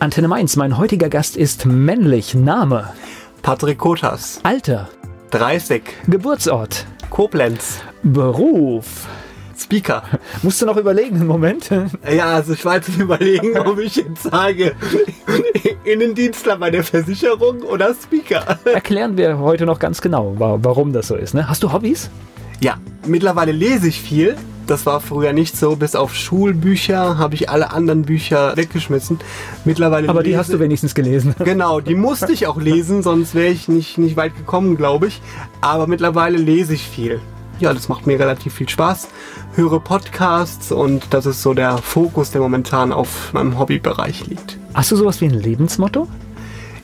Antenne Mainz, mein heutiger Gast ist männlich. Name? Patrick Kotas. Alter? 30. Geburtsort? Koblenz. Beruf? Speaker. Musst du noch überlegen, einen Moment? Ja, also ich war jetzt überlegen, ob ich jetzt sage, Innendienstler bei der Versicherung oder Speaker. Erklären wir heute noch ganz genau, warum das so ist. Ne? Hast du Hobbys? Ja, mittlerweile lese ich viel. Das war früher nicht so. Bis auf Schulbücher habe ich alle anderen Bücher weggeschmissen. Mittlerweile Aber die lese, hast du wenigstens gelesen. Genau, die musste ich auch lesen, sonst wäre ich nicht, nicht weit gekommen, glaube ich. Aber mittlerweile lese ich viel. Ja, das macht mir relativ viel Spaß. Höre Podcasts und das ist so der Fokus, der momentan auf meinem Hobbybereich liegt. Hast du sowas wie ein Lebensmotto?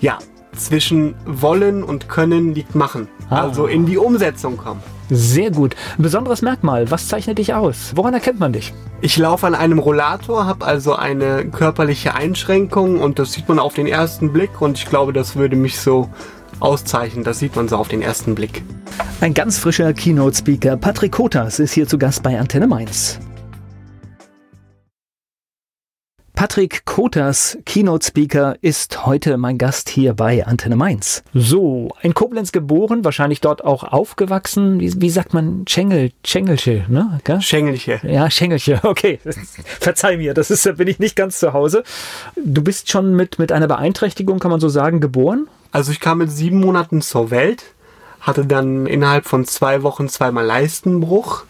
Ja, zwischen wollen und können liegt machen. Ah. Also in die Umsetzung kommen. Sehr gut. Ein besonderes Merkmal. Was zeichnet dich aus? Woran erkennt man dich? Ich laufe an einem Rollator, habe also eine körperliche Einschränkung und das sieht man auf den ersten Blick und ich glaube, das würde mich so auszeichnen. Das sieht man so auf den ersten Blick. Ein ganz frischer Keynote-Speaker, Patrick Kotas, ist hier zu Gast bei Antenne Mainz. Patrick Kotas, Keynote-Speaker, ist heute mein Gast hier bei Antenne Mainz. So, in Koblenz geboren, wahrscheinlich dort auch aufgewachsen. Wie, wie sagt man? Schengel, Schengelche, ne? Gell? Schengelche. Ja, Schengelche, okay. Verzeih mir, das ist, da bin ich nicht ganz zu Hause. Du bist schon mit, mit einer Beeinträchtigung, kann man so sagen, geboren? Also ich kam mit sieben Monaten zur Welt, hatte dann innerhalb von zwei Wochen zweimal Leistenbruch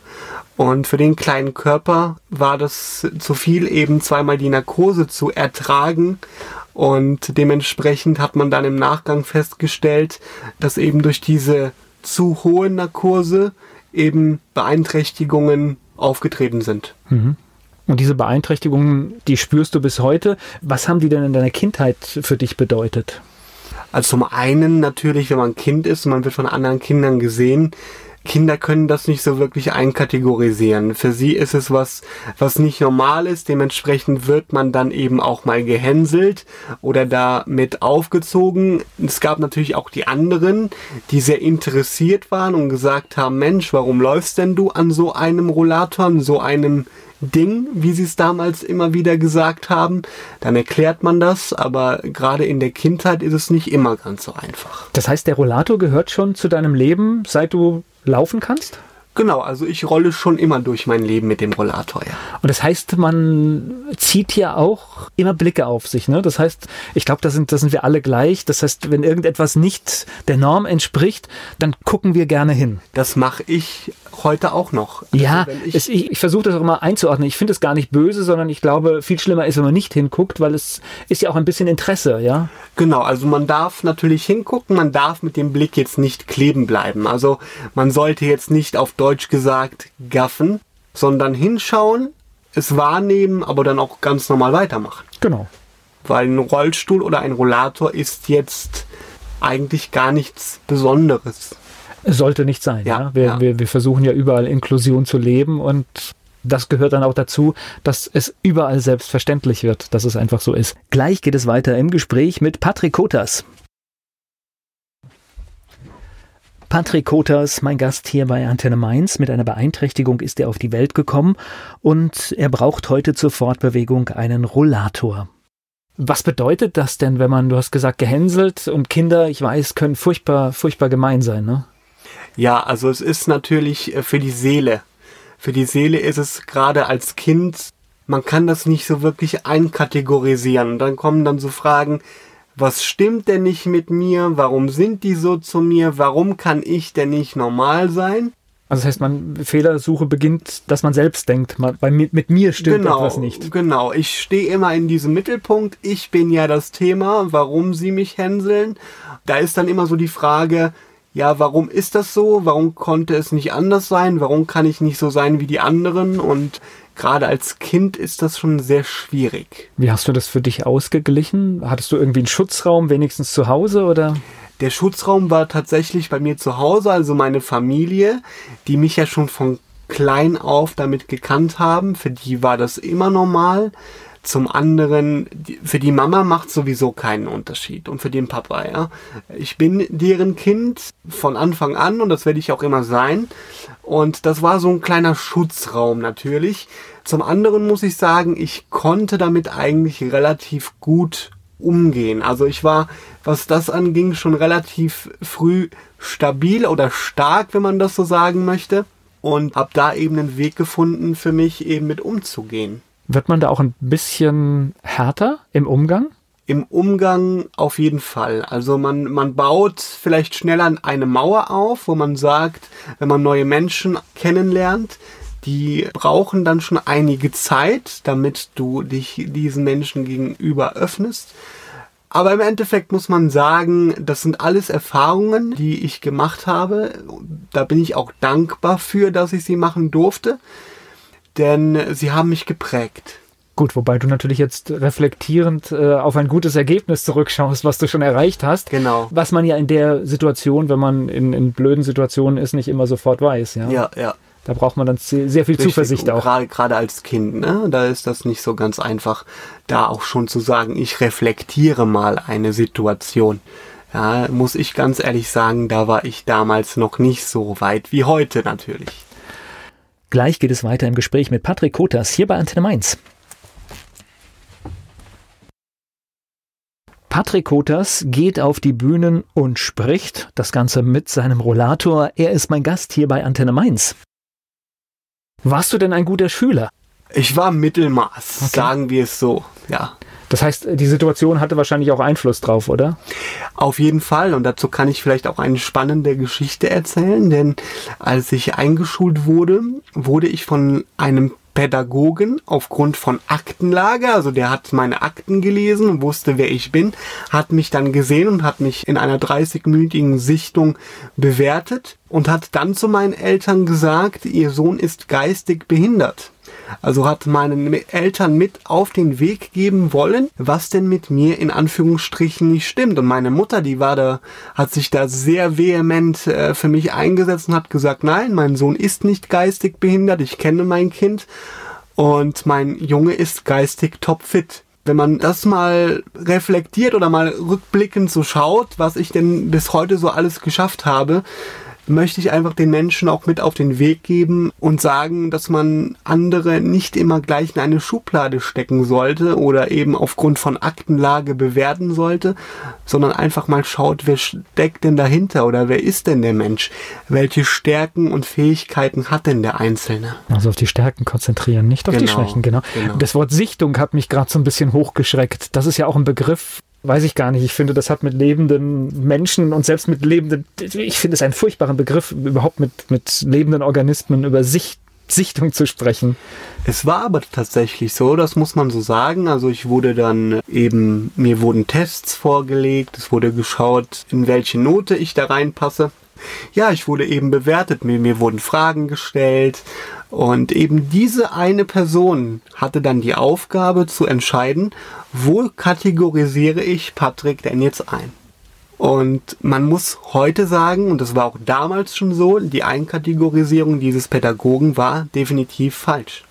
und für den kleinen Körper war das zu viel, eben zweimal die Narkose zu ertragen. Und dementsprechend hat man dann im Nachgang festgestellt, dass eben durch diese zu hohe Narkose eben Beeinträchtigungen aufgetreten sind. Mhm. Und diese Beeinträchtigungen, die spürst du bis heute. Was haben die denn in deiner Kindheit für dich bedeutet? Also zum einen natürlich, wenn man Kind ist und man wird von anderen Kindern gesehen, Kinder können das nicht so wirklich einkategorisieren. Für sie ist es was, was nicht normal ist. Dementsprechend wird man dann eben auch mal gehänselt oder damit aufgezogen. Es gab natürlich auch die anderen, die sehr interessiert waren und gesagt haben, Mensch, warum läufst denn du an so einem Rollator, an so einem Ding, wie sie es damals immer wieder gesagt haben, dann erklärt man das, aber gerade in der Kindheit ist es nicht immer ganz so einfach. Das heißt, der Rollator gehört schon zu deinem Leben, seit du laufen kannst? Genau, also ich rolle schon immer durch mein Leben mit dem Rollator, ja. Und das heißt, man zieht ja auch immer Blicke auf sich, ne? Das heißt, ich glaube, da sind, da sind wir alle gleich. Das heißt, wenn irgendetwas nicht der Norm entspricht, dann gucken wir gerne hin. Das mache ich heute auch noch. Also ja, ich, es, ich, ich versuche das auch immer einzuordnen. Ich finde es gar nicht böse, sondern ich glaube, viel schlimmer ist, wenn man nicht hinguckt, weil es ist ja auch ein bisschen Interesse, ja? Genau, also man darf natürlich hingucken, man darf mit dem Blick jetzt nicht kleben bleiben. Also man sollte jetzt nicht auf Deutsch gesagt gaffen, sondern hinschauen, es wahrnehmen, aber dann auch ganz normal weitermachen. Genau. Weil ein Rollstuhl oder ein Rollator ist jetzt eigentlich gar nichts Besonderes. Sollte nicht sein. Ja, ja? Wir, ja. Wir, wir versuchen ja überall Inklusion zu leben und das gehört dann auch dazu, dass es überall selbstverständlich wird, dass es einfach so ist. Gleich geht es weiter im Gespräch mit Patrick Kotas. Patrick Kotas, mein Gast hier bei Antenne Mainz. Mit einer Beeinträchtigung ist er auf die Welt gekommen und er braucht heute zur Fortbewegung einen Rollator. Was bedeutet das denn, wenn man, du hast gesagt, gehänselt und Kinder, ich weiß, können furchtbar, furchtbar gemein sein, ne? Ja, also es ist natürlich äh, für die Seele. Für die Seele ist es gerade als Kind, man kann das nicht so wirklich einkategorisieren. Dann kommen dann so Fragen, was stimmt denn nicht mit mir? Warum sind die so zu mir? Warum kann ich denn nicht normal sein? Also das heißt, man Fehlersuche beginnt, dass man selbst denkt, bei, mit mir stimmt genau, etwas nicht. Genau, ich stehe immer in diesem Mittelpunkt. Ich bin ja das Thema, warum sie mich hänseln. Da ist dann immer so die Frage, ja, warum ist das so? Warum konnte es nicht anders sein? Warum kann ich nicht so sein wie die anderen? Und gerade als Kind ist das schon sehr schwierig. Wie hast du das für dich ausgeglichen? Hattest du irgendwie einen Schutzraum wenigstens zu Hause oder? Der Schutzraum war tatsächlich bei mir zu Hause, also meine Familie, die mich ja schon von klein auf damit gekannt haben. Für die war das immer normal. Zum anderen, für die Mama macht sowieso keinen Unterschied und für den Papa, ja. Ich bin deren Kind von Anfang an und das werde ich auch immer sein. Und das war so ein kleiner Schutzraum natürlich. Zum anderen muss ich sagen, ich konnte damit eigentlich relativ gut umgehen. Also ich war, was das anging, schon relativ früh stabil oder stark, wenn man das so sagen möchte. Und habe da eben einen Weg gefunden, für mich eben mit umzugehen. Wird man da auch ein bisschen härter im Umgang? Im Umgang auf jeden Fall. Also man, man baut vielleicht schneller eine Mauer auf, wo man sagt, wenn man neue Menschen kennenlernt, die brauchen dann schon einige Zeit, damit du dich diesen Menschen gegenüber öffnest. Aber im Endeffekt muss man sagen, das sind alles Erfahrungen, die ich gemacht habe. Da bin ich auch dankbar für, dass ich sie machen durfte, denn sie haben mich geprägt. Gut, wobei du natürlich jetzt reflektierend äh, auf ein gutes Ergebnis zurückschaust, was du schon erreicht hast. Genau. Was man ja in der Situation, wenn man in, in blöden Situationen ist, nicht immer sofort weiß. Ja, ja. ja. Da braucht man dann sehr viel Richtig. Zuversicht auch. Gerade, gerade als Kind, ne? da ist das nicht so ganz einfach, da auch schon zu sagen, ich reflektiere mal eine Situation. Ja, muss ich ganz ehrlich sagen, da war ich damals noch nicht so weit wie heute natürlich. Gleich geht es weiter im Gespräch mit Patrick Kotas hier bei Antenne Mainz. Patrick Kotas geht auf die Bühnen und spricht, das Ganze mit seinem Rollator. Er ist mein Gast hier bei Antenne Mainz. Warst du denn ein guter Schüler? Ich war Mittelmaß, okay. sagen wir es so, ja. Das heißt, die Situation hatte wahrscheinlich auch Einfluss drauf, oder? Auf jeden Fall. Und dazu kann ich vielleicht auch eine spannende Geschichte erzählen, denn als ich eingeschult wurde, wurde ich von einem Pädagogen aufgrund von Aktenlage, also der hat meine Akten gelesen wusste, wer ich bin, hat mich dann gesehen und hat mich in einer 30-minütigen Sichtung bewertet und hat dann zu meinen Eltern gesagt, ihr Sohn ist geistig behindert. Also hat meinen Eltern mit auf den Weg geben wollen, was denn mit mir in Anführungsstrichen nicht stimmt. Und meine Mutter, die war da, hat sich da sehr vehement äh, für mich eingesetzt und hat gesagt, nein, mein Sohn ist nicht geistig behindert, ich kenne mein Kind und mein Junge ist geistig topfit wenn man das mal reflektiert oder mal rückblickend so schaut, was ich denn bis heute so alles geschafft habe, möchte ich einfach den Menschen auch mit auf den Weg geben und sagen, dass man andere nicht immer gleich in eine Schublade stecken sollte oder eben aufgrund von Aktenlage bewerten sollte, sondern einfach mal schaut, wer steckt denn dahinter oder wer ist denn der Mensch? Welche Stärken und Fähigkeiten hat denn der Einzelne? Also auf die Stärken konzentrieren, nicht auf genau, die Schwächen, genau. genau. Das Wort Sichtung hat mich gerade so ein bisschen hochgeschreckt. Das ist ja auch ein Begriff, weiß ich gar nicht. Ich finde, das hat mit lebenden Menschen und selbst mit lebenden, ich finde es einen furchtbaren Begriff, überhaupt mit, mit lebenden Organismen über Sicht, Sichtung zu sprechen. Es war aber tatsächlich so, das muss man so sagen. Also ich wurde dann eben, mir wurden Tests vorgelegt, es wurde geschaut, in welche Note ich da reinpasse. Ja, ich wurde eben bewertet, mir, mir wurden Fragen gestellt und eben diese eine Person hatte dann die Aufgabe zu entscheiden, wo kategorisiere ich Patrick denn jetzt ein? Und man muss heute sagen, und das war auch damals schon so, die Einkategorisierung dieses Pädagogen war definitiv falsch.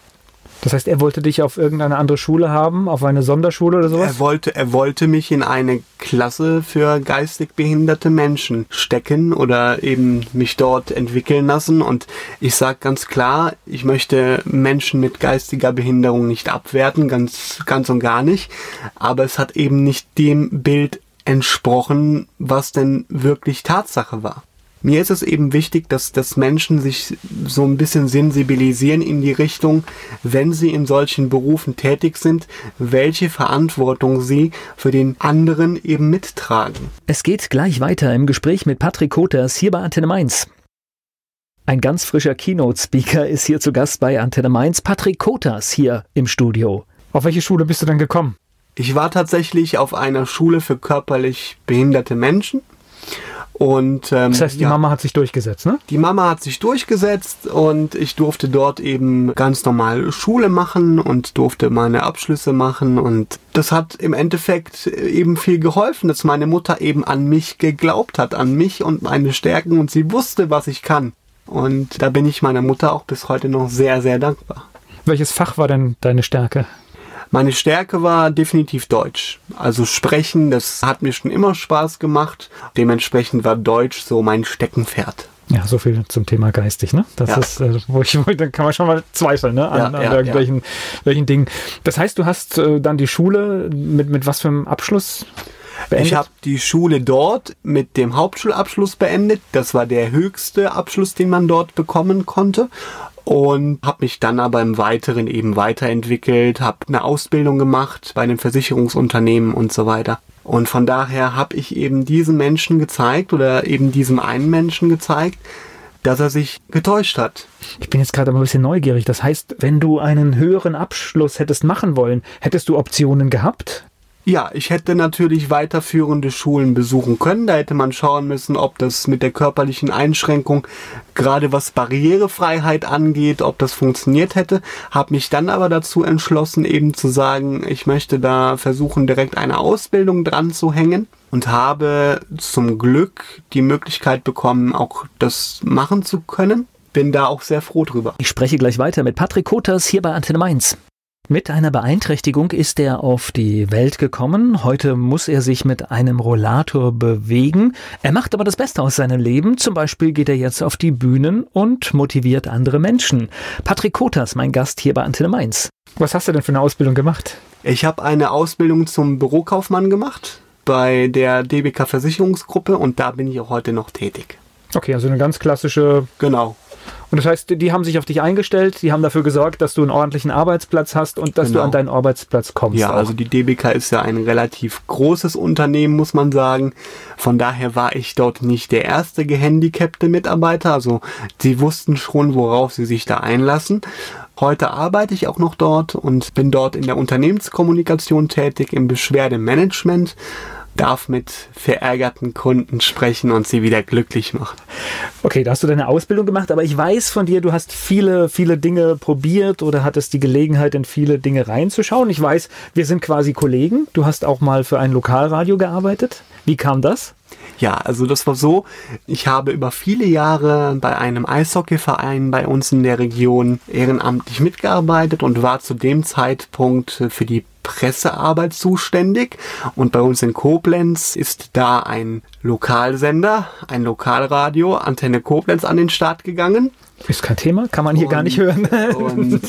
Das heißt, er wollte dich auf irgendeine andere Schule haben, auf eine Sonderschule oder sowas? Er wollte, er wollte mich in eine Klasse für geistig behinderte Menschen stecken oder eben mich dort entwickeln lassen. Und ich sage ganz klar, ich möchte Menschen mit geistiger Behinderung nicht abwerten, ganz, ganz und gar nicht. Aber es hat eben nicht dem Bild entsprochen, was denn wirklich Tatsache war. Mir ist es eben wichtig, dass, dass Menschen sich so ein bisschen sensibilisieren in die Richtung, wenn sie in solchen Berufen tätig sind, welche Verantwortung sie für den anderen eben mittragen. Es geht gleich weiter im Gespräch mit Patrick Koters hier bei Antenne Mainz. Ein ganz frischer Keynote-Speaker ist hier zu Gast bei Antenne Mainz, Patrick Kotas hier im Studio. Auf welche Schule bist du denn gekommen? Ich war tatsächlich auf einer Schule für körperlich behinderte Menschen und, ähm, das heißt, die ja, Mama hat sich durchgesetzt, ne? Die Mama hat sich durchgesetzt und ich durfte dort eben ganz normal Schule machen und durfte meine Abschlüsse machen und das hat im Endeffekt eben viel geholfen, dass meine Mutter eben an mich geglaubt hat, an mich und meine Stärken und sie wusste, was ich kann. Und da bin ich meiner Mutter auch bis heute noch sehr, sehr dankbar. Welches Fach war denn deine Stärke? Meine Stärke war definitiv Deutsch. Also sprechen, das hat mir schon immer Spaß gemacht. Dementsprechend war Deutsch so mein Steckenpferd. Ja, so viel zum Thema geistig, ne? Das ja. ist, äh, wo ich, dann kann man schon mal zweifeln, ne? An, ja, an ja, irgendwelchen welchen Dingen. Das heißt, du hast äh, dann die Schule mit, mit was für einem Abschluss Beendet? Ich habe die Schule dort mit dem Hauptschulabschluss beendet. Das war der höchste Abschluss, den man dort bekommen konnte. Und habe mich dann aber im Weiteren eben weiterentwickelt, habe eine Ausbildung gemacht bei einem Versicherungsunternehmen und so weiter. Und von daher habe ich eben diesen Menschen gezeigt oder eben diesem einen Menschen gezeigt, dass er sich getäuscht hat. Ich bin jetzt gerade ein bisschen neugierig. Das heißt, wenn du einen höheren Abschluss hättest machen wollen, hättest du Optionen gehabt? Ja, ich hätte natürlich weiterführende Schulen besuchen können. Da hätte man schauen müssen, ob das mit der körperlichen Einschränkung, gerade was Barrierefreiheit angeht, ob das funktioniert hätte. Habe mich dann aber dazu entschlossen, eben zu sagen, ich möchte da versuchen, direkt eine Ausbildung dran zu hängen und habe zum Glück die Möglichkeit bekommen, auch das machen zu können. Bin da auch sehr froh drüber. Ich spreche gleich weiter mit Patrick Kotas hier bei Antenne Mainz. Mit einer Beeinträchtigung ist er auf die Welt gekommen. Heute muss er sich mit einem Rollator bewegen. Er macht aber das Beste aus seinem Leben. Zum Beispiel geht er jetzt auf die Bühnen und motiviert andere Menschen. Patrick Kotas, mein Gast hier bei Antenne Mainz. Was hast du denn für eine Ausbildung gemacht? Ich habe eine Ausbildung zum Bürokaufmann gemacht bei der DBK Versicherungsgruppe und da bin ich auch heute noch tätig. Okay, also eine ganz klassische genau. Und das heißt, die haben sich auf dich eingestellt, die haben dafür gesorgt, dass du einen ordentlichen Arbeitsplatz hast und dass genau. du an deinen Arbeitsplatz kommst. Ja, auch. also die DBK ist ja ein relativ großes Unternehmen, muss man sagen. Von daher war ich dort nicht der erste gehandicapte Mitarbeiter. Also sie wussten schon, worauf sie sich da einlassen. Heute arbeite ich auch noch dort und bin dort in der Unternehmenskommunikation tätig, im Beschwerdemanagement darf mit verärgerten Kunden sprechen und sie wieder glücklich machen. Okay, da hast du deine Ausbildung gemacht, aber ich weiß von dir, du hast viele, viele Dinge probiert oder hattest die Gelegenheit, in viele Dinge reinzuschauen. Ich weiß, wir sind quasi Kollegen. Du hast auch mal für ein Lokalradio gearbeitet. Wie kam das? Ja, also das war so, ich habe über viele Jahre bei einem Eishockeyverein bei uns in der Region ehrenamtlich mitgearbeitet und war zu dem Zeitpunkt für die Pressearbeit zuständig und bei uns in Koblenz ist da ein Lokalsender, ein Lokalradio, Antenne Koblenz an den Start gegangen. Ist kein Thema, kann man hier und, gar nicht hören. und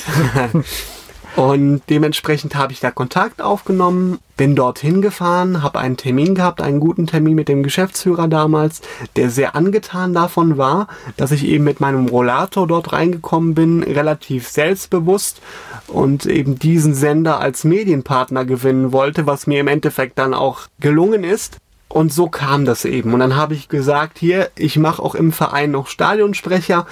Und dementsprechend habe ich da Kontakt aufgenommen, bin dorthin gefahren, habe einen Termin gehabt, einen guten Termin mit dem Geschäftsführer damals, der sehr angetan davon war, dass ich eben mit meinem Rollator dort reingekommen bin, relativ selbstbewusst und eben diesen Sender als Medienpartner gewinnen wollte, was mir im Endeffekt dann auch gelungen ist. Und so kam das eben. Und dann habe ich gesagt, hier, ich mache auch im Verein noch Stadionsprecher.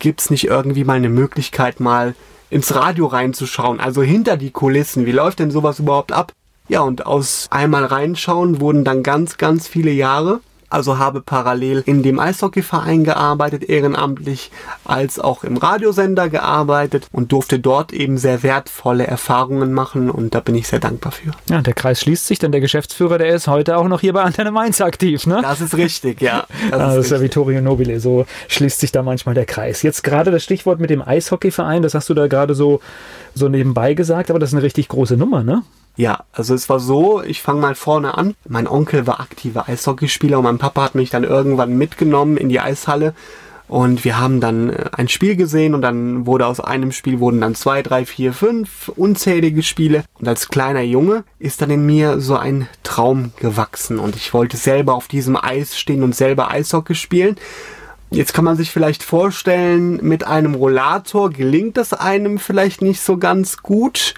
Gibt es nicht irgendwie mal eine Möglichkeit, mal ins Radio reinzuschauen, also hinter die Kulissen. Wie läuft denn sowas überhaupt ab? Ja, und aus einmal reinschauen wurden dann ganz, ganz viele Jahre also habe parallel in dem Eishockeyverein gearbeitet, ehrenamtlich, als auch im Radiosender gearbeitet und durfte dort eben sehr wertvolle Erfahrungen machen und da bin ich sehr dankbar für. Ja, der Kreis schließt sich, denn der Geschäftsführer, der ist heute auch noch hier bei Antenne Mainz aktiv, ne? Das ist richtig, ja. Das, ah, ist, das ist ja Vittorio Nobile, so schließt sich da manchmal der Kreis. Jetzt gerade das Stichwort mit dem Eishockeyverein, das hast du da gerade so, so nebenbei gesagt, aber das ist eine richtig große Nummer, ne? Ja, also es war so, ich fange mal vorne an. Mein Onkel war aktiver Eishockeyspieler und mein Papa hat mich dann irgendwann mitgenommen in die Eishalle und wir haben dann äh, ein Spiel gesehen und dann wurde aus einem Spiel wurden dann zwei, drei, vier, fünf unzählige Spiele. Und als kleiner Junge ist dann in mir so ein Traum gewachsen und ich wollte selber auf diesem Eis stehen und selber Eishockey spielen. Jetzt kann man sich vielleicht vorstellen, mit einem Rollator gelingt das einem vielleicht nicht so ganz gut,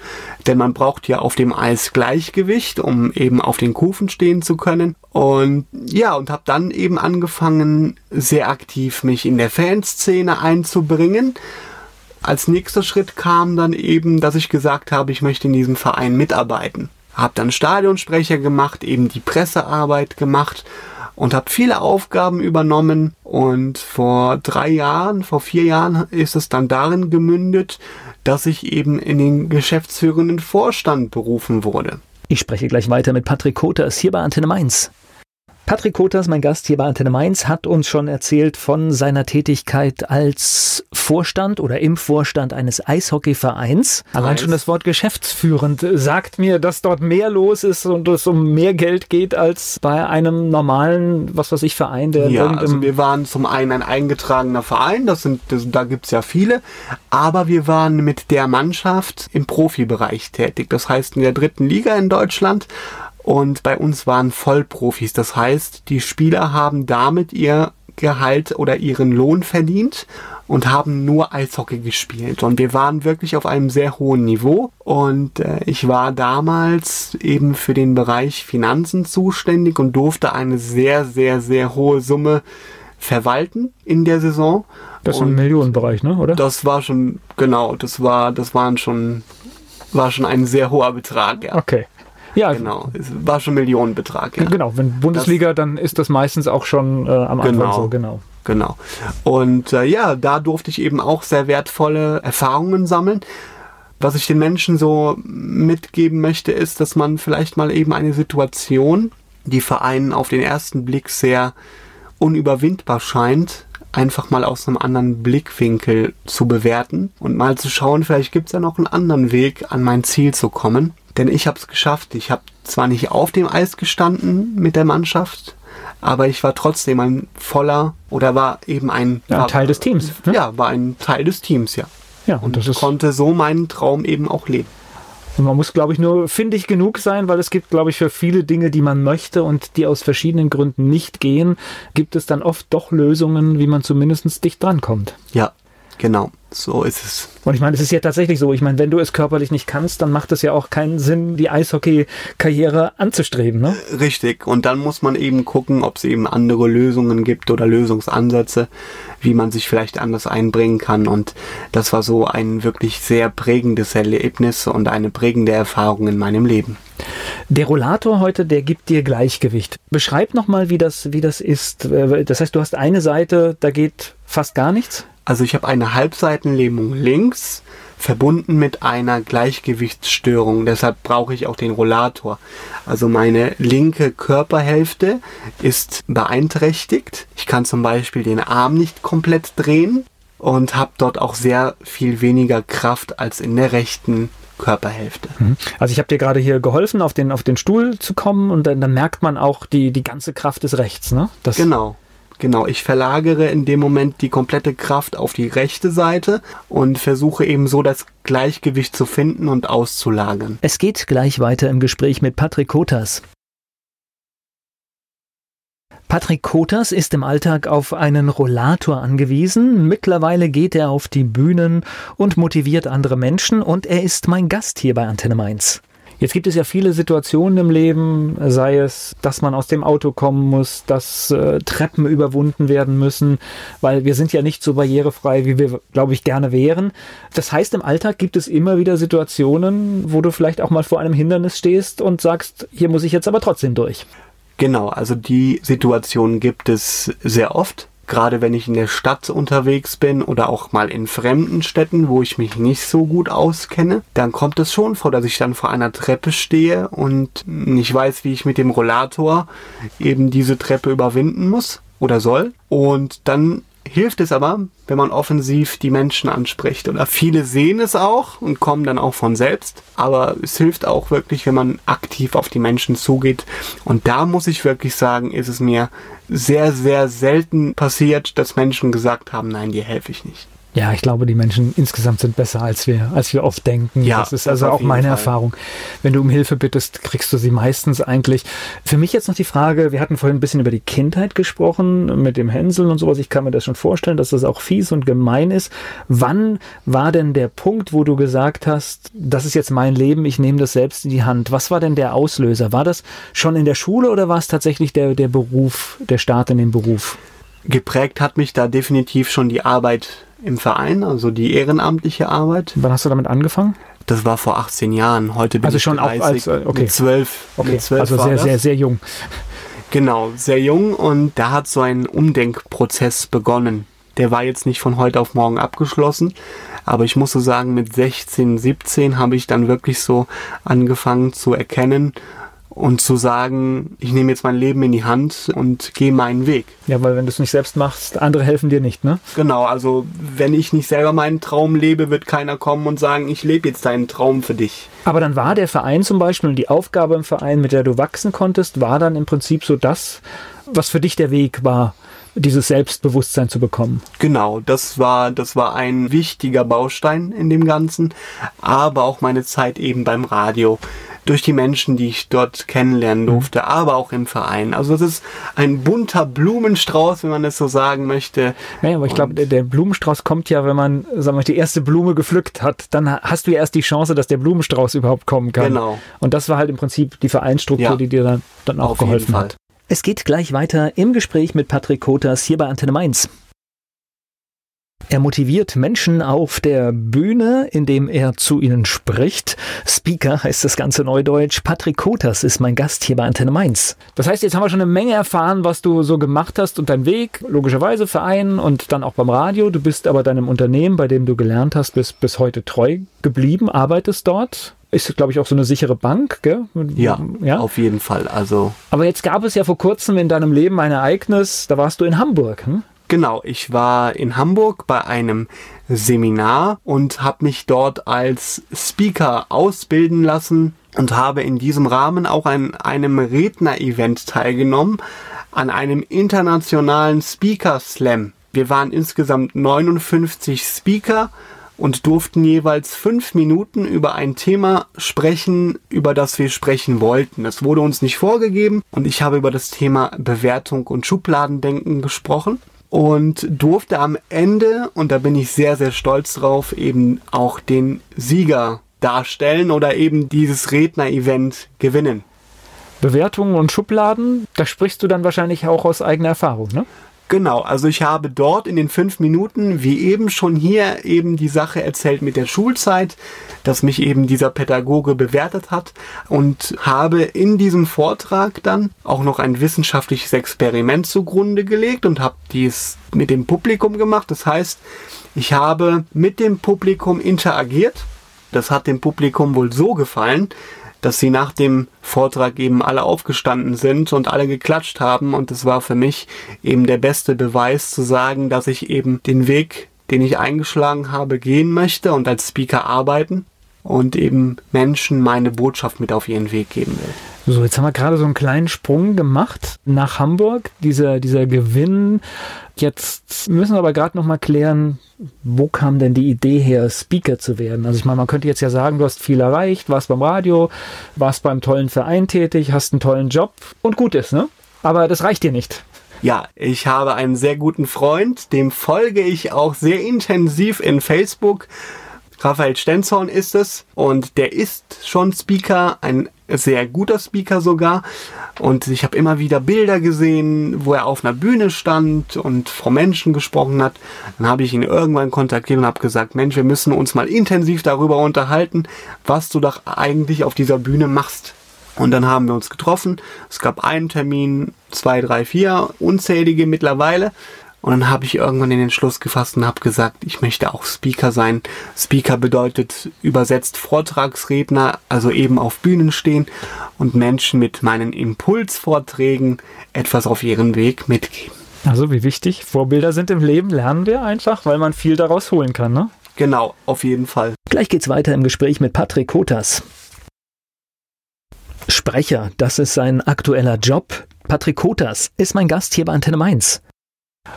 denn man braucht ja auf dem Eis Gleichgewicht, um eben auf den Kufen stehen zu können. Und ja, und habe dann eben angefangen, sehr aktiv mich in der Fanszene einzubringen. Als nächster Schritt kam dann eben, dass ich gesagt habe, ich möchte in diesem Verein mitarbeiten. Hab dann Stadionsprecher gemacht, eben die Pressearbeit gemacht und habe viele Aufgaben übernommen und vor drei Jahren, vor vier Jahren ist es dann darin gemündet, dass ich eben in den geschäftsführenden Vorstand berufen wurde. Ich spreche gleich weiter mit Patrick Koters hier bei Antenne Mainz. Patrick Kotas, mein Gast hier bei Antenne Mainz, hat uns schon erzählt von seiner Tätigkeit als Vorstand oder im Vorstand eines Eishockeyvereins. Allein schon das Wort geschäftsführend sagt mir, dass dort mehr los ist und es um mehr Geld geht als bei einem normalen, was weiß ich, Verein, der ja, also wir waren zum einen ein eingetragener Verein, das sind, das, da gibt's ja viele, aber wir waren mit der Mannschaft im Profibereich tätig. Das heißt in der dritten Liga in Deutschland und bei uns waren Vollprofis. Das heißt, die Spieler haben damit ihr Gehalt oder ihren Lohn verdient und haben nur Eishockey gespielt. Und wir waren wirklich auf einem sehr hohen Niveau. Und äh, ich war damals eben für den Bereich Finanzen zuständig und durfte eine sehr, sehr, sehr hohe Summe verwalten in der Saison. Das ist ein Millionenbereich, ne? Oder? Das war schon, genau, das war, das waren schon, war schon ein sehr hoher Betrag, ja. Okay. Ja, genau. Es war schon Millionenbetrag. Ja. Genau, wenn Bundesliga, das, dann ist das meistens auch schon äh, am Anfang genau, so, genau. Genau. Und äh, ja, da durfte ich eben auch sehr wertvolle Erfahrungen sammeln. Was ich den Menschen so mitgeben möchte, ist, dass man vielleicht mal eben eine Situation, die für einen auf den ersten Blick sehr unüberwindbar scheint, einfach mal aus einem anderen Blickwinkel zu bewerten und mal zu schauen, vielleicht gibt es ja noch einen anderen Weg, an mein Ziel zu kommen. Denn ich habe es geschafft. Ich habe zwar nicht auf dem Eis gestanden mit der Mannschaft, aber ich war trotzdem ein voller oder war eben ein, ja, war, Teil des Teams. Ne? Ja, war ein Teil des Teams, ja. Ja, und, und das ist konnte so meinen Traum eben auch leben. Und man muss, glaube ich, nur findig genug sein, weil es gibt, glaube ich, für viele Dinge, die man möchte und die aus verschiedenen Gründen nicht gehen, gibt es dann oft doch Lösungen, wie man zumindest dicht drankommt. Ja, genau. So ist es. Und ich meine, es ist ja tatsächlich so. Ich meine, wenn du es körperlich nicht kannst, dann macht es ja auch keinen Sinn, die Eishockey-Karriere anzustreben, ne? Richtig. Und dann muss man eben gucken, ob es eben andere Lösungen gibt oder Lösungsansätze, wie man sich vielleicht anders einbringen kann. Und das war so ein wirklich sehr prägendes Erlebnis und eine prägende Erfahrung in meinem Leben. Der Rollator heute, der gibt dir Gleichgewicht. Beschreib nochmal, wie das, wie das ist. Das heißt, du hast eine Seite, da geht fast gar nichts? Also ich habe eine Halbseitenlähmung links verbunden mit einer Gleichgewichtsstörung. Deshalb brauche ich auch den Rollator. Also meine linke Körperhälfte ist beeinträchtigt. Ich kann zum Beispiel den Arm nicht komplett drehen und habe dort auch sehr viel weniger Kraft als in der rechten Körperhälfte. Mhm. Also ich habe dir gerade hier geholfen, auf den, auf den Stuhl zu kommen und dann, dann merkt man auch die, die ganze Kraft des Rechts, ne? Das genau. Genau, ich verlagere in dem Moment die komplette Kraft auf die rechte Seite und versuche eben so das Gleichgewicht zu finden und auszulagern. Es geht gleich weiter im Gespräch mit Patrick Kotas. Patrick Kotas ist im Alltag auf einen Rollator angewiesen. Mittlerweile geht er auf die Bühnen und motiviert andere Menschen und er ist mein Gast hier bei Antenne Mainz. Jetzt gibt es ja viele Situationen im Leben, sei es, dass man aus dem Auto kommen muss, dass äh, Treppen überwunden werden müssen, weil wir sind ja nicht so barrierefrei, wie wir, glaube ich, gerne wären. Das heißt, im Alltag gibt es immer wieder Situationen, wo du vielleicht auch mal vor einem Hindernis stehst und sagst, hier muss ich jetzt aber trotzdem durch. Genau, also die Situation gibt es sehr oft gerade wenn ich in der Stadt unterwegs bin oder auch mal in fremden Städten, wo ich mich nicht so gut auskenne, dann kommt es schon vor, dass ich dann vor einer Treppe stehe und nicht weiß, wie ich mit dem Rollator eben diese Treppe überwinden muss oder soll. Und dann hilft es aber, wenn man offensiv die Menschen anspricht. Oder viele sehen es auch und kommen dann auch von selbst. Aber es hilft auch wirklich, wenn man aktiv auf die Menschen zugeht. Und da muss ich wirklich sagen, ist es mir sehr, sehr selten passiert, dass Menschen gesagt haben, nein, dir helfe ich nicht. Ja, ich glaube, die Menschen insgesamt sind besser, als wir, als wir oft denken. Ja, das ist also auch meine Fall. Erfahrung. Wenn du um Hilfe bittest, kriegst du sie meistens eigentlich. Für mich jetzt noch die Frage, wir hatten vorhin ein bisschen über die Kindheit gesprochen, mit dem Hänsel und sowas. Ich kann mir das schon vorstellen, dass das auch fies und gemein ist. Wann war denn der Punkt, wo du gesagt hast, das ist jetzt mein Leben, ich nehme das selbst in die Hand? Was war denn der Auslöser? War das schon in der Schule oder war es tatsächlich der, der Beruf, der Start in den Beruf? Geprägt hat mich da definitiv schon die Arbeit im Verein, also die ehrenamtliche Arbeit. Wann hast du damit angefangen? Das war vor 18 Jahren. Heute bin also ich schon 30, auch als, äh, okay. mit 12. Okay. Mit 12 also sehr, sehr, sehr jung. Genau, sehr jung und da hat so ein Umdenkprozess begonnen. Der war jetzt nicht von heute auf morgen abgeschlossen, aber ich muss so sagen, mit 16, 17 habe ich dann wirklich so angefangen zu erkennen, und zu sagen, ich nehme jetzt mein Leben in die Hand und gehe meinen Weg. Ja, weil wenn du es nicht selbst machst, andere helfen dir nicht, ne? Genau, also wenn ich nicht selber meinen Traum lebe, wird keiner kommen und sagen, ich lebe jetzt deinen Traum für dich. Aber dann war der Verein zum Beispiel und die Aufgabe im Verein, mit der du wachsen konntest, war dann im Prinzip so das, was für dich der Weg war, dieses Selbstbewusstsein zu bekommen. Genau, das war, das war ein wichtiger Baustein in dem Ganzen, aber auch meine Zeit eben beim Radio durch die Menschen, die ich dort kennenlernen mhm. durfte, mhm. aber auch im Verein. Also das ist ein bunter Blumenstrauß, wenn man es so sagen möchte. Naja, aber ich glaube, der, der, Blumenstrauß kommt ja, wenn man, sagen wir, die erste Blume gepflückt hat, dann hast du ja erst die Chance, dass der Blumenstrauß überhaupt kommen kann. Genau. Und das war halt im Prinzip die Vereinsstruktur, ja. die dir dann, dann auch geholfen hat. Es geht gleich weiter im Gespräch mit Patrick Kotas hier bei Antenne Mainz. Er motiviert Menschen auf der Bühne, indem er zu ihnen spricht. Speaker heißt das ganze Neudeutsch. Patrick Kotas ist mein Gast hier bei Antenne Mainz. Das heißt, jetzt haben wir schon eine Menge erfahren, was du so gemacht hast und dein Weg, logischerweise Verein und dann auch beim Radio. Du bist aber deinem Unternehmen, bei dem du gelernt hast, bis, bis heute treu geblieben, arbeitest dort ist, glaube ich, auch so eine sichere Bank, gell? Ja, ja, auf jeden Fall. Also. Aber jetzt gab es ja vor kurzem in deinem Leben ein Ereignis, da warst du in Hamburg. Hm? Genau, ich war in Hamburg bei einem Seminar und habe mich dort als Speaker ausbilden lassen und habe in diesem Rahmen auch an einem Redner-Event teilgenommen, an einem internationalen Speaker Slam. Wir waren insgesamt 59 Speaker und durften jeweils fünf Minuten über ein Thema sprechen, über das wir sprechen wollten. Es wurde uns nicht vorgegeben und ich habe über das Thema Bewertung und Schubladendenken gesprochen und durfte am Ende, und da bin ich sehr, sehr stolz drauf, eben auch den Sieger darstellen oder eben dieses Redner-Event gewinnen. Bewertungen und Schubladen, da sprichst du dann wahrscheinlich auch aus eigener Erfahrung, ne? Genau, also ich habe dort in den fünf Minuten, wie eben schon hier, eben die Sache erzählt mit der Schulzeit, dass mich eben dieser Pädagoge bewertet hat und habe in diesem Vortrag dann auch noch ein wissenschaftliches Experiment zugrunde gelegt und habe dies mit dem Publikum gemacht. Das heißt, ich habe mit dem Publikum interagiert. Das hat dem Publikum wohl so gefallen, dass sie nach dem Vortrag eben alle aufgestanden sind und alle geklatscht haben. Und es war für mich eben der beste Beweis zu sagen, dass ich eben den Weg, den ich eingeschlagen habe, gehen möchte und als Speaker arbeiten und eben Menschen meine Botschaft mit auf ihren Weg geben will. So, jetzt haben wir gerade so einen kleinen Sprung gemacht nach Hamburg, dieser, dieser Gewinn. Jetzt müssen wir aber gerade noch mal klären, wo kam denn die Idee her, Speaker zu werden? Also ich meine, man könnte jetzt ja sagen, du hast viel erreicht, warst beim Radio, warst beim tollen Verein tätig, hast einen tollen Job und gut ist, ne? Aber das reicht dir nicht. Ja, ich habe einen sehr guten Freund, dem folge ich auch sehr intensiv in Facebook. Raphael Stenzhorn ist es und der ist schon Speaker, ein sehr guter Speaker sogar. Und ich habe immer wieder Bilder gesehen, wo er auf einer Bühne stand und vor Menschen gesprochen hat. Dann habe ich ihn irgendwann kontaktiert und habe gesagt, Mensch, wir müssen uns mal intensiv darüber unterhalten, was du doch eigentlich auf dieser Bühne machst. Und dann haben wir uns getroffen. Es gab einen Termin, zwei, drei, vier, unzählige mittlerweile. Und dann habe ich irgendwann den Entschluss gefasst und habe gesagt, ich möchte auch Speaker sein. Speaker bedeutet übersetzt Vortragsredner, also eben auf Bühnen stehen und Menschen mit meinen Impulsvorträgen etwas auf ihren Weg mitgeben. Also wie wichtig Vorbilder sind im Leben, lernen wir einfach, weil man viel daraus holen kann, ne? Genau, auf jeden Fall. Gleich geht's weiter im Gespräch mit Patrick Kotas. Sprecher, das ist sein aktueller Job. Patrick Kotas ist mein Gast hier bei Antenne Mainz.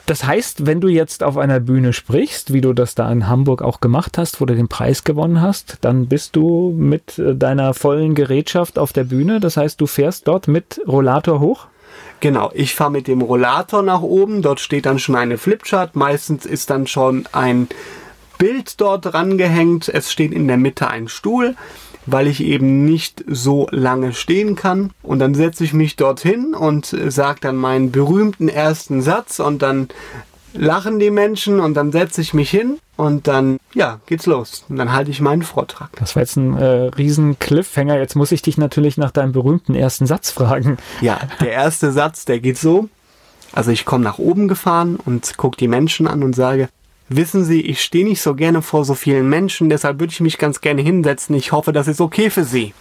Das heißt, wenn du jetzt auf einer Bühne sprichst, wie du das da in Hamburg auch gemacht hast, wo du den Preis gewonnen hast, dann bist du mit äh, deiner vollen Gerätschaft auf der Bühne. Das heißt, du fährst dort mit Rollator hoch? Genau, ich fahre mit dem Rollator nach oben. Dort steht dann schon eine Flipchart. Meistens ist dann schon ein Bild dort rangehängt. Es steht in der Mitte ein Stuhl weil ich eben nicht so lange stehen kann. Und dann setze ich mich dorthin und sage dann meinen berühmten ersten Satz und dann lachen die Menschen und dann setze ich mich hin und dann, ja, geht's los. Und dann halte ich meinen Vortrag. Das war jetzt ein äh, riesen Cliffhanger. Jetzt muss ich dich natürlich nach deinem berühmten ersten Satz fragen. Ja, der erste Satz, der geht so. Also ich komme nach oben gefahren und gucke die Menschen an und sage, Wissen Sie, ich stehe nicht so gerne vor so vielen Menschen, deshalb würde ich mich ganz gerne hinsetzen. Ich hoffe, das ist okay für Sie.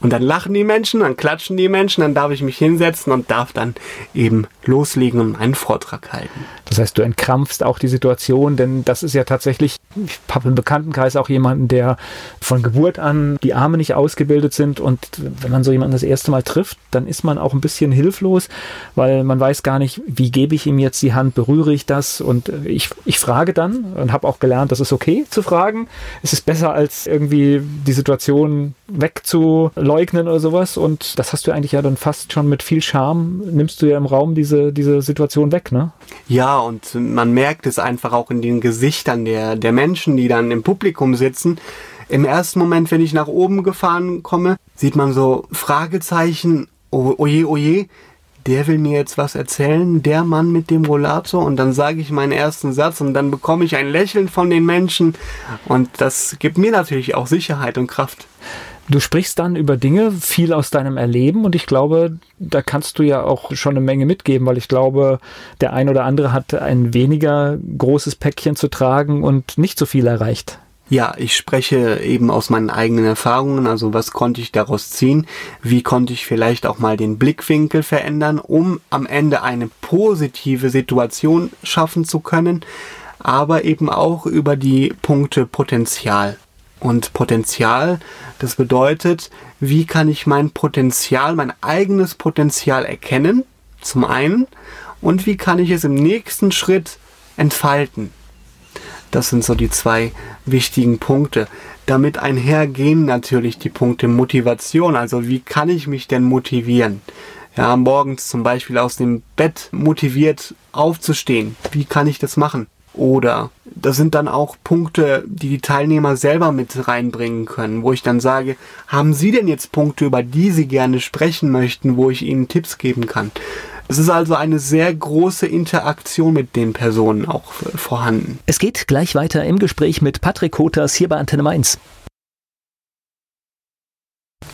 Und dann lachen die Menschen, dann klatschen die Menschen, dann darf ich mich hinsetzen und darf dann eben loslegen und einen Vortrag halten. Das heißt, du entkrampfst auch die Situation, denn das ist ja tatsächlich, ich habe im Bekanntenkreis auch jemanden, der von Geburt an die Arme nicht ausgebildet sind und wenn man so jemanden das erste Mal trifft, dann ist man auch ein bisschen hilflos, weil man weiß gar nicht, wie gebe ich ihm jetzt die Hand, berühre ich das und ich, ich frage dann und habe auch gelernt, das ist okay zu fragen. Es ist besser als irgendwie die Situation wegzuleugnen oder sowas. Und das hast du eigentlich ja dann fast schon mit viel Charme, nimmst du ja im Raum diese, diese Situation weg, ne? Ja, und man merkt es einfach auch in den Gesichtern der, der Menschen, die dann im Publikum sitzen. Im ersten Moment, wenn ich nach oben gefahren komme, sieht man so Fragezeichen, oh, oje, oje, der will mir jetzt was erzählen, der Mann mit dem Rollator und dann sage ich meinen ersten Satz und dann bekomme ich ein Lächeln von den Menschen und das gibt mir natürlich auch Sicherheit und Kraft. Du sprichst dann über Dinge, viel aus deinem Erleben und ich glaube, da kannst du ja auch schon eine Menge mitgeben, weil ich glaube, der ein oder andere hat ein weniger großes Päckchen zu tragen und nicht so viel erreicht. Ja, ich spreche eben aus meinen eigenen Erfahrungen, also was konnte ich daraus ziehen, wie konnte ich vielleicht auch mal den Blickwinkel verändern, um am Ende eine positive Situation schaffen zu können, aber eben auch über die Punkte Potenzial. Und Potenzial, das bedeutet, wie kann ich mein Potenzial, mein eigenes Potenzial erkennen, zum einen, und wie kann ich es im nächsten Schritt entfalten. Das sind so die zwei wichtigen Punkte. Damit einhergehen natürlich die Punkte Motivation. Also wie kann ich mich denn motivieren? Ja, morgens zum Beispiel aus dem Bett motiviert aufzustehen. Wie kann ich das machen? Oder das sind dann auch Punkte, die die Teilnehmer selber mit reinbringen können, wo ich dann sage, haben Sie denn jetzt Punkte, über die Sie gerne sprechen möchten, wo ich Ihnen Tipps geben kann? Es ist also eine sehr große Interaktion mit den Personen auch vorhanden. Es geht gleich weiter im Gespräch mit Patrick Kotas hier bei Antenne Mainz.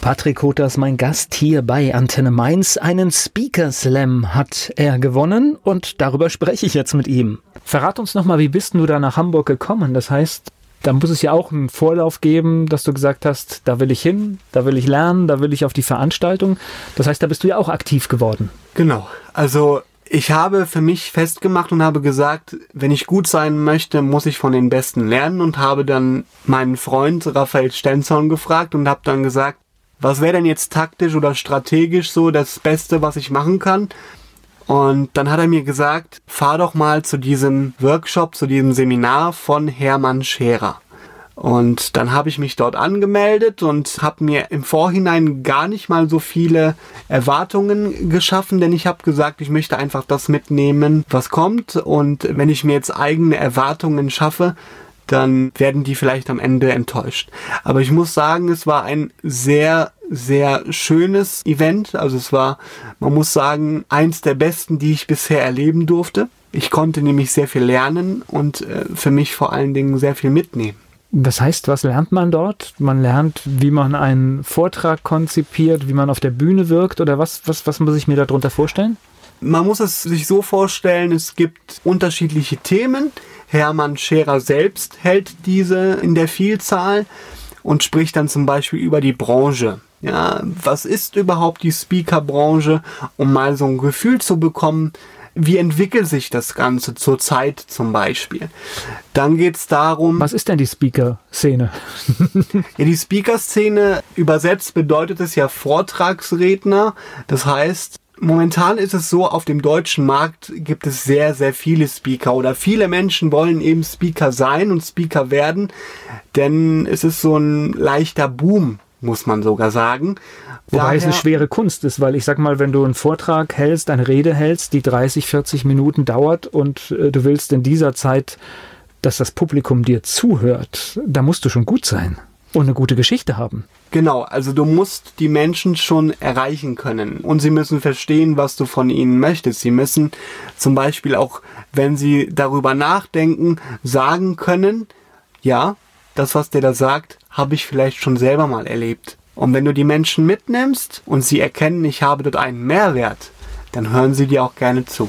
Patrick Kotas, mein Gast hier bei Antenne Mainz. Einen Speaker Slam hat er gewonnen und darüber spreche ich jetzt mit ihm. Verrat uns nochmal, wie bist du da nach Hamburg gekommen? Das heißt, da muss es ja auch einen Vorlauf geben, dass du gesagt hast, da will ich hin, da will ich lernen, da will ich auf die Veranstaltung. Das heißt, da bist du ja auch aktiv geworden. Genau. Also ich habe für mich festgemacht und habe gesagt, wenn ich gut sein möchte, muss ich von den Besten lernen und habe dann meinen Freund Raphael Stenzorn gefragt und habe dann gesagt, was wäre denn jetzt taktisch oder strategisch so das Beste, was ich machen kann? Und dann hat er mir gesagt, fahr doch mal zu diesem Workshop, zu diesem Seminar von Hermann Scherer. Und dann habe ich mich dort angemeldet und habe mir im Vorhinein gar nicht mal so viele Erwartungen geschaffen, denn ich habe gesagt, ich möchte einfach das mitnehmen, was kommt. Und wenn ich mir jetzt eigene Erwartungen schaffe, dann werden die vielleicht am Ende enttäuscht. Aber ich muss sagen, es war ein sehr, sehr schönes Event. Also es war, man muss sagen, eins der besten, die ich bisher erleben durfte. Ich konnte nämlich sehr viel lernen und äh, für mich vor allen Dingen sehr viel mitnehmen. Das heißt, was lernt man dort? Man lernt, wie man einen Vortrag konzipiert, wie man auf der Bühne wirkt oder was, was, was muss ich mir darunter vorstellen? Man muss es sich so vorstellen, es gibt unterschiedliche Themen. Hermann Scherer selbst hält diese in der Vielzahl und spricht dann zum Beispiel über die Branche. Ja, was ist überhaupt die Speaker-Branche, um mal so ein Gefühl zu bekommen, wie entwickelt sich das Ganze zur Zeit zum Beispiel. Dann geht es darum. Was ist denn die Speaker-Szene? ja, die Speaker-Szene übersetzt bedeutet es ja Vortragsredner. Das heißt, Momentan ist es so, auf dem deutschen Markt gibt es sehr, sehr viele Speaker oder viele Menschen wollen eben Speaker sein und Speaker werden, denn es ist so ein leichter Boom, muss man sogar sagen. Wobei Daher, es eine schwere Kunst ist, weil ich sag mal, wenn du einen Vortrag hältst, eine Rede hältst, die 30, 40 Minuten dauert und äh, du willst in dieser Zeit, dass das Publikum dir zuhört, da musst du schon gut sein und eine gute Geschichte haben. Genau, also du musst die Menschen schon erreichen können und sie müssen verstehen, was du von ihnen möchtest. Sie müssen zum Beispiel auch, wenn sie darüber nachdenken, sagen können, ja, das, was der da sagt, habe ich vielleicht schon selber mal erlebt. Und wenn du die Menschen mitnimmst und sie erkennen, ich habe dort einen Mehrwert, dann hören sie dir auch gerne zu.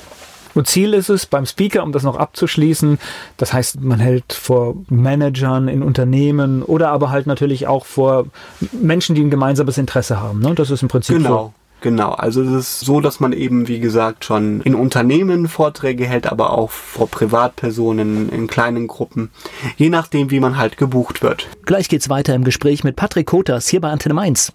Und Ziel ist es beim Speaker, um das noch abzuschließen, das heißt, man hält vor Managern in Unternehmen oder aber halt natürlich auch vor Menschen, die ein gemeinsames Interesse haben. Ne? Das ist im Prinzip genau. so. Genau, also es ist so, dass man eben, wie gesagt, schon in Unternehmen Vorträge hält, aber auch vor Privatpersonen in kleinen Gruppen, je nachdem, wie man halt gebucht wird. Gleich geht's weiter im Gespräch mit Patrick Kotas hier bei Antenne Mainz.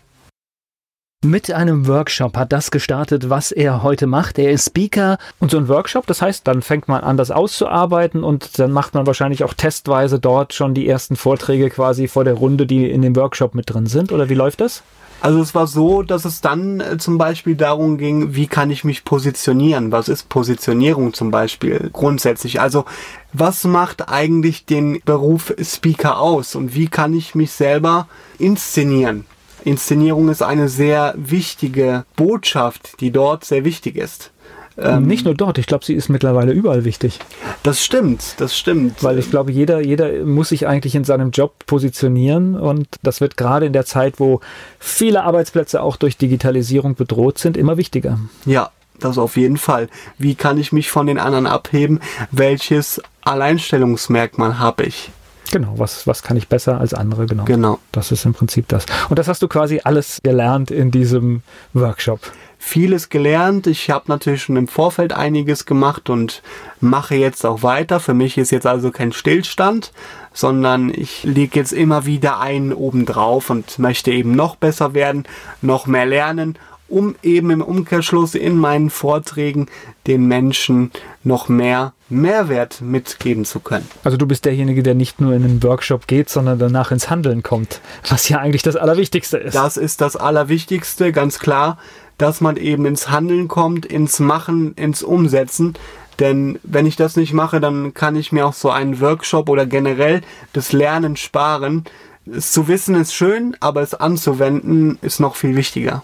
Mit einem Workshop hat das gestartet, was er heute macht. Er ist Speaker und so ein Workshop, das heißt, dann fängt man an, das auszuarbeiten und dann macht man wahrscheinlich auch testweise dort schon die ersten Vorträge quasi vor der Runde, die in dem Workshop mit drin sind. Oder wie läuft das? Also es war so, dass es dann äh, zum Beispiel darum ging, wie kann ich mich positionieren? Was ist Positionierung zum Beispiel grundsätzlich? Also was macht eigentlich den Beruf Speaker aus und wie kann ich mich selber inszenieren? Inszenierung ist eine sehr wichtige Botschaft, die dort sehr wichtig ist. Ähm, Nicht nur dort, ich glaube, sie ist mittlerweile überall wichtig. Das stimmt, das stimmt. Weil ich glaube, jeder, jeder muss sich eigentlich in seinem Job positionieren und das wird gerade in der Zeit, wo viele Arbeitsplätze auch durch Digitalisierung bedroht sind, immer wichtiger. Ja, das auf jeden Fall. Wie kann ich mich von den anderen abheben? Welches Alleinstellungsmerkmal habe ich? Genau, was, was kann ich besser als andere? Genau. Genau. Das ist im Prinzip das. Und das hast du quasi alles gelernt in diesem Workshop vieles gelernt. Ich habe natürlich schon im Vorfeld einiges gemacht und mache jetzt auch weiter. Für mich ist jetzt also kein Stillstand, sondern ich lege jetzt immer wieder einen obendrauf und möchte eben noch besser werden, noch mehr lernen, um eben im Umkehrschluss in meinen Vorträgen den Menschen noch mehr Mehrwert mitgeben zu können. Also du bist derjenige, der nicht nur in einen Workshop geht, sondern danach ins Handeln kommt, was ja eigentlich das Allerwichtigste ist. Das ist das Allerwichtigste, ganz klar dass man eben ins Handeln kommt, ins Machen, ins Umsetzen. Denn wenn ich das nicht mache, dann kann ich mir auch so einen Workshop oder generell das Lernen sparen. Es zu wissen ist schön, aber es anzuwenden ist noch viel wichtiger.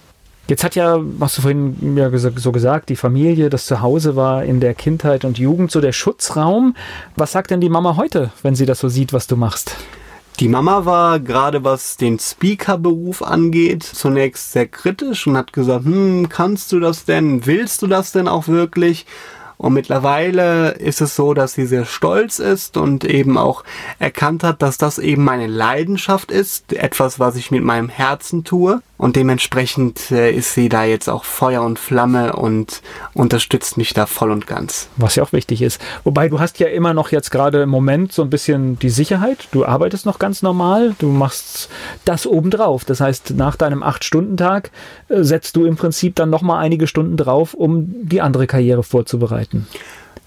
Jetzt hat ja, hast du vorhin ja so gesagt, die Familie, das Zuhause war in der Kindheit und Jugend so der Schutzraum. Was sagt denn die Mama heute, wenn sie das so sieht, was du machst? Die Mama war gerade was den Speaker-Beruf angeht zunächst sehr kritisch und hat gesagt, hm, kannst du das denn? Willst du das denn auch wirklich? Und mittlerweile ist es so, dass sie sehr stolz ist und eben auch erkannt hat, dass das eben meine Leidenschaft ist, etwas, was ich mit meinem Herzen tue. Und dementsprechend äh, ist sie da jetzt auch Feuer und Flamme und unterstützt mich da voll und ganz. Was ja auch wichtig ist. Wobei du hast ja immer noch jetzt gerade im Moment so ein bisschen die Sicherheit. Du arbeitest noch ganz normal. Du machst das obendrauf. Das heißt, nach deinem Acht-Stunden-Tag äh, setzt du im Prinzip dann nochmal einige Stunden drauf, um die andere Karriere vorzubereiten.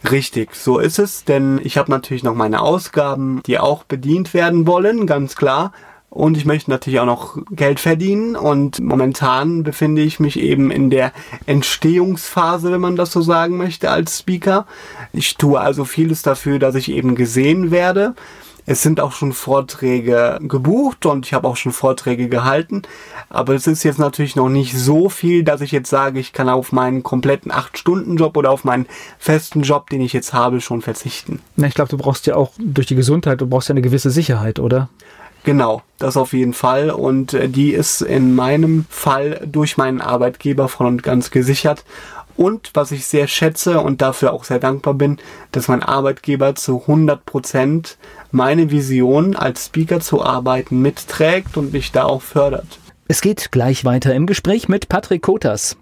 Richtig, so ist es, denn ich habe natürlich noch meine Ausgaben, die auch bedient werden wollen, ganz klar. Und ich möchte natürlich auch noch Geld verdienen. Und momentan befinde ich mich eben in der Entstehungsphase, wenn man das so sagen möchte, als Speaker. Ich tue also vieles dafür, dass ich eben gesehen werde. Es sind auch schon Vorträge gebucht und ich habe auch schon Vorträge gehalten. Aber es ist jetzt natürlich noch nicht so viel, dass ich jetzt sage, ich kann auf meinen kompletten 8-Stunden-Job oder auf meinen festen Job, den ich jetzt habe, schon verzichten. Na, ich glaube, du brauchst ja auch durch die Gesundheit, du brauchst ja eine gewisse Sicherheit, oder? Genau, das auf jeden Fall. Und äh, die ist in meinem Fall durch meinen Arbeitgeber voll und ganz gesichert. Und was ich sehr schätze und dafür auch sehr dankbar bin, dass mein Arbeitgeber zu 100 Prozent meine Vision als Speaker zu arbeiten mitträgt und mich da auch fördert. Es geht gleich weiter im Gespräch mit Patrick Kotas.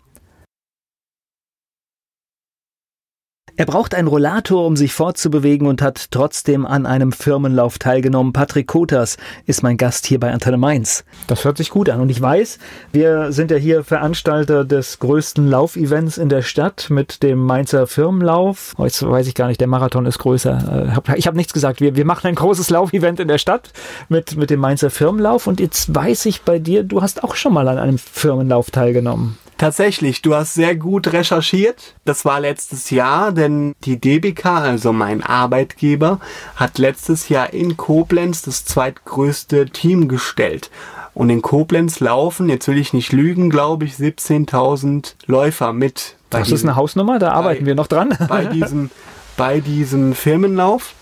Er braucht einen Rollator, um sich fortzubewegen und hat trotzdem an einem Firmenlauf teilgenommen. Patrick Kotas ist mein Gast hier bei Antenne Mainz. Das hört sich gut an. Und ich weiß, wir sind ja hier Veranstalter des größten Laufevents in der Stadt mit dem Mainzer Firmenlauf. Oh, jetzt weiß ich gar nicht, der Marathon ist größer. Äh, ich habe nichts gesagt. Wir, wir machen ein großes Laufevent in der Stadt mit, mit dem Mainzer Firmenlauf. Und jetzt weiß ich bei dir, du hast auch schon mal an einem Firmenlauf teilgenommen. Tatsächlich, du hast sehr gut recherchiert. Das war letztes Jahr, denn die DBK, also mein Arbeitgeber, hat letztes Jahr in Koblenz das zweitgrößte Team gestellt. Und in Koblenz laufen, jetzt will ich nicht lügen, glaube ich, 17.000 Läufer mit. das diesem, ist eine Hausnummer, da arbeiten bei, wir noch dran. bei, diesem, bei diesem Firmenlauf.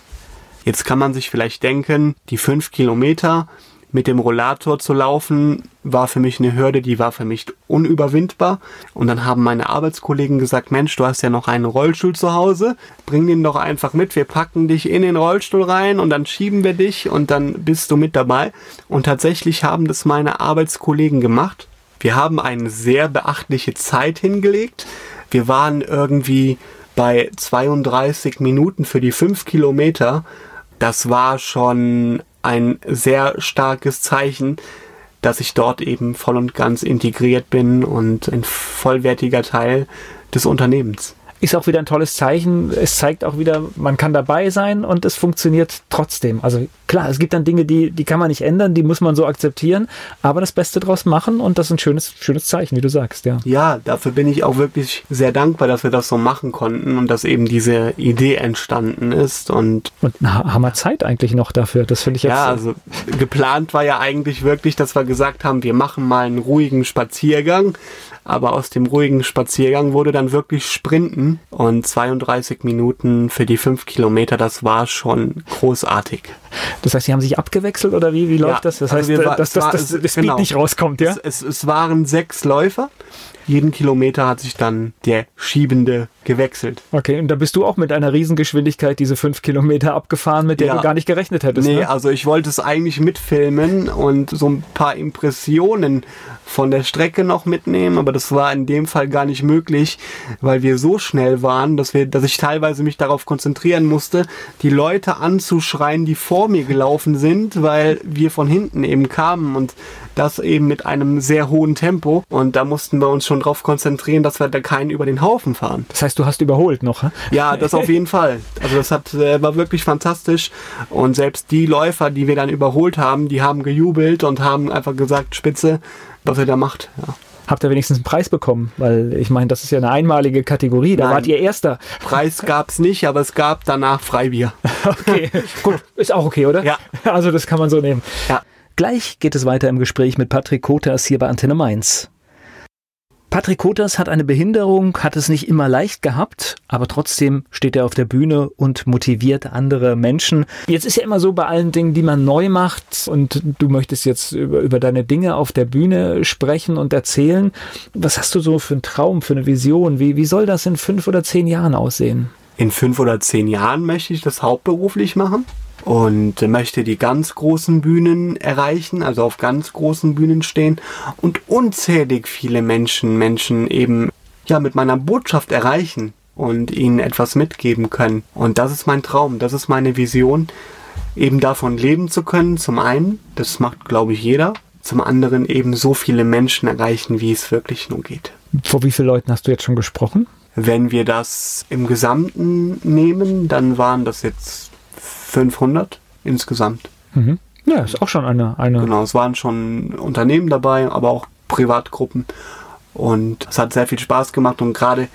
Jetzt kann man sich vielleicht denken, die fünf Kilometer Mit dem Rollator zu laufen war für mich eine Hürde, die war für mich unüberwindbar. Und dann haben meine Arbeitskollegen gesagt, Mensch, du hast ja noch einen Rollstuhl zu Hause, bring den doch einfach mit, wir packen dich in den Rollstuhl rein und dann schieben wir dich und dann bist du mit dabei. Und tatsächlich haben das meine Arbeitskollegen gemacht. Wir haben eine sehr beachtliche Zeit hingelegt. Wir waren irgendwie bei 32 Minuten für die 5 Kilometer. Das war schon ein sehr starkes Zeichen, dass ich dort eben voll und ganz integriert bin und ein vollwertiger Teil des Unternehmens ist auch wieder ein tolles Zeichen. Es zeigt auch wieder, man kann dabei sein und es funktioniert trotzdem. Also klar, es gibt dann Dinge, die, die kann man nicht ändern, die muss man so akzeptieren, aber das Beste draus machen und das ist ein schönes, schönes Zeichen, wie du sagst, ja. Ja, dafür bin ich auch wirklich sehr dankbar, dass wir das so machen konnten und dass eben diese Idee entstanden ist und. Und na, haben wir Zeit eigentlich noch dafür? Das finde ich jetzt. Ja, also geplant war ja eigentlich wirklich, dass wir gesagt haben, wir machen mal einen ruhigen Spaziergang aber aus dem ruhigen Spaziergang wurde dann wirklich Sprinten und 32 Minuten für die 5 Kilometer, das war schon großartig. Das heißt, Sie haben sich abgewechselt oder wie, wie läuft ja, das? Das also heißt, wir, dass, dass, dass das Speed genau. nicht rauskommt, ja? Es, es, es waren sechs Läufer jeden Kilometer hat sich dann der Schiebende gewechselt. Okay, und da bist du auch mit einer Riesengeschwindigkeit diese fünf Kilometer abgefahren, mit der ja. du gar nicht gerechnet hättest. Nee, ne? also ich wollte es eigentlich mitfilmen und so ein paar Impressionen von der Strecke noch mitnehmen, aber das war in dem Fall gar nicht möglich, weil wir so schnell waren, dass wir, dass ich teilweise mich darauf konzentrieren musste, die Leute anzuschreien, die vor mir gelaufen sind, weil wir von hinten eben kamen und das eben mit einem sehr hohen Tempo und da mussten wir uns schon darauf konzentrieren, dass wir da keinen über den Haufen fahren. Das heißt, du hast überholt noch? He? Ja, das auf jeden Fall. Also das hat, äh, war wirklich fantastisch und selbst die Läufer, die wir dann überholt haben, die haben gejubelt und haben einfach gesagt, Spitze, was ihr da macht. Ja habt ihr wenigstens einen Preis bekommen? Weil ich meine, das ist ja eine einmalige Kategorie. Da Nein, wart ihr Erster. Preis gab es nicht, aber es gab danach Freibier. okay, gut. Ist auch okay, oder? Ja. Also das kann man so nehmen. Ja. Gleich geht es weiter im Gespräch mit Patrick Kotas hier bei Antenne Mainz. Patrick Kotas hat eine Behinderung, hat es nicht immer leicht gehabt, aber trotzdem steht er auf der Bühne und motiviert andere Menschen. Jetzt ist ja immer so bei allen Dingen, die man neu macht und du möchtest jetzt über, über deine Dinge auf der Bühne sprechen und erzählen. Was hast du so für einen Traum, für eine Vision? Wie, wie soll das in fünf oder zehn Jahren aussehen? In fünf oder zehn Jahren möchte ich das hauptberuflich machen und möchte die ganz großen Bühnen erreichen, also auf ganz großen Bühnen stehen und unzählig viele Menschen, Menschen eben ja mit meiner Botschaft erreichen und ihnen etwas mitgeben können. Und das ist mein Traum, das ist meine Vision, eben davon leben zu können. Zum einen, das macht glaube ich jeder, zum anderen eben so viele Menschen erreichen, wie es wirklich nur geht. Vor wie vielen Leuten hast du jetzt schon gesprochen? Wenn wir das im Gesamten nehmen, dann waren das jetzt 500 insgesamt. Mhm. Ja, ist auch schon eine, eine. Genau, es waren schon Unternehmen dabei, aber auch Privatgruppen. Und es hat sehr viel Spaß gemacht und gerade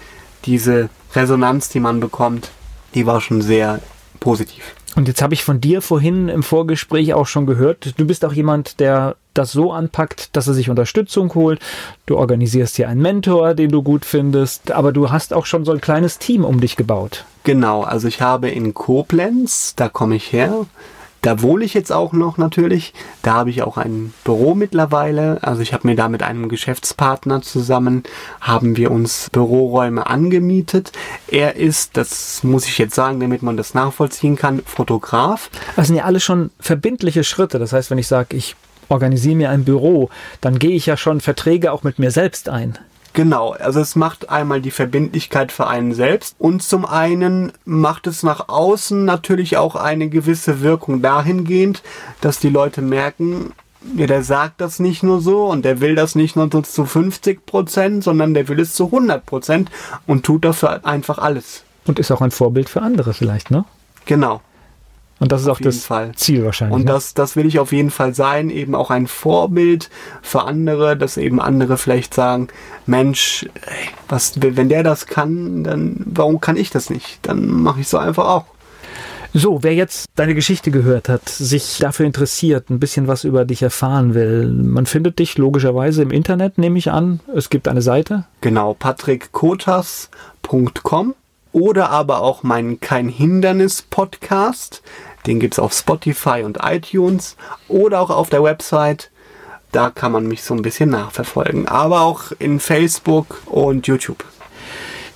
diese Resonanz, die man bekommt, die war schon sehr positiv. Und jetzt habe ich von dir vorhin im Vorgespräch auch schon gehört, du bist auch jemand, der das so anpackt, dass er sich Unterstützung holt. Du organisierst hier einen Mentor, den du gut findest, aber du hast auch schon so ein kleines Team um dich gebaut. Genau, also ich habe in Koblenz, da komme ich her, da wohne ich jetzt auch noch natürlich. Da habe ich auch ein Büro mittlerweile. Also ich habe mir da mit einem Geschäftspartner zusammen, haben wir uns Büroräume angemietet. Er ist, das muss ich jetzt sagen, damit man das nachvollziehen kann, Fotograf. Das sind ja alle schon verbindliche Schritte. Das heißt, wenn ich sage, ich organisiere mir ein Büro, dann gehe ich ja schon Verträge auch mit mir selbst ein. Genau, also es macht einmal die Verbindlichkeit für einen selbst und zum einen macht es nach außen natürlich auch eine gewisse Wirkung dahingehend, dass die Leute merken, ja, der sagt das nicht nur so und der will das nicht nur zu 50 Prozent, sondern der will es zu 100 Prozent und tut dafür einfach alles. Und ist auch ein Vorbild für andere vielleicht, ne? Genau. Und das ist auf auch das Fall. Ziel wahrscheinlich. Und ne? das, das will ich auf jeden Fall sein, eben auch ein Vorbild für andere, dass eben andere vielleicht sagen, Mensch, was, wenn der das kann, dann warum kann ich das nicht? Dann mache ich so einfach auch. So, wer jetzt deine Geschichte gehört hat, sich dafür interessiert, ein bisschen was über dich erfahren will, man findet dich logischerweise im Internet, nehme ich an. Es gibt eine Seite. Genau, patrickkotas.com oder aber auch meinen Kein Hindernis Podcast Den gibt es auf Spotify und iTunes oder auch auf der Website. Da kann man mich so ein bisschen nachverfolgen. Aber auch in Facebook und YouTube.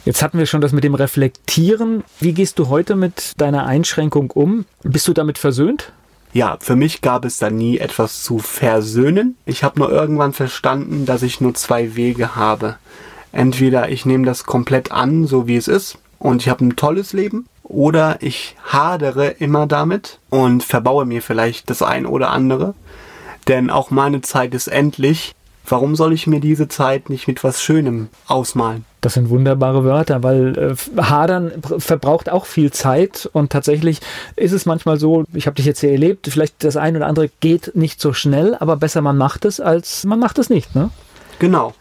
Jetzt hatten wir schon das mit dem Reflektieren. Wie gehst du heute mit deiner Einschränkung um? Bist du damit versöhnt? Ja, für mich gab es da nie etwas zu versöhnen. Ich habe nur irgendwann verstanden, dass ich nur zwei Wege habe. Entweder ich nehme das komplett an, so wie es ist, und ich habe ein tolles Leben, oder ich hadere immer damit und verbaue mir vielleicht das ein oder andere. Denn auch meine Zeit ist endlich Warum soll ich mir diese Zeit nicht mit was Schönem ausmalen? Das sind wunderbare Wörter, weil äh, Hadern verbraucht auch viel Zeit und tatsächlich ist es manchmal so, ich habe dich jetzt hier erlebt, vielleicht das eine oder andere geht nicht so schnell, aber besser man macht es, als man macht es nicht, ne? Genau.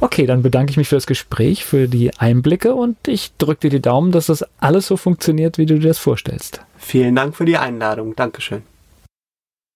Okay, dann bedanke ich mich für das Gespräch, für die Einblicke und ich drücke dir die Daumen, dass das alles so funktioniert, wie du dir das vorstellst. Vielen Dank für die Einladung. Dankeschön.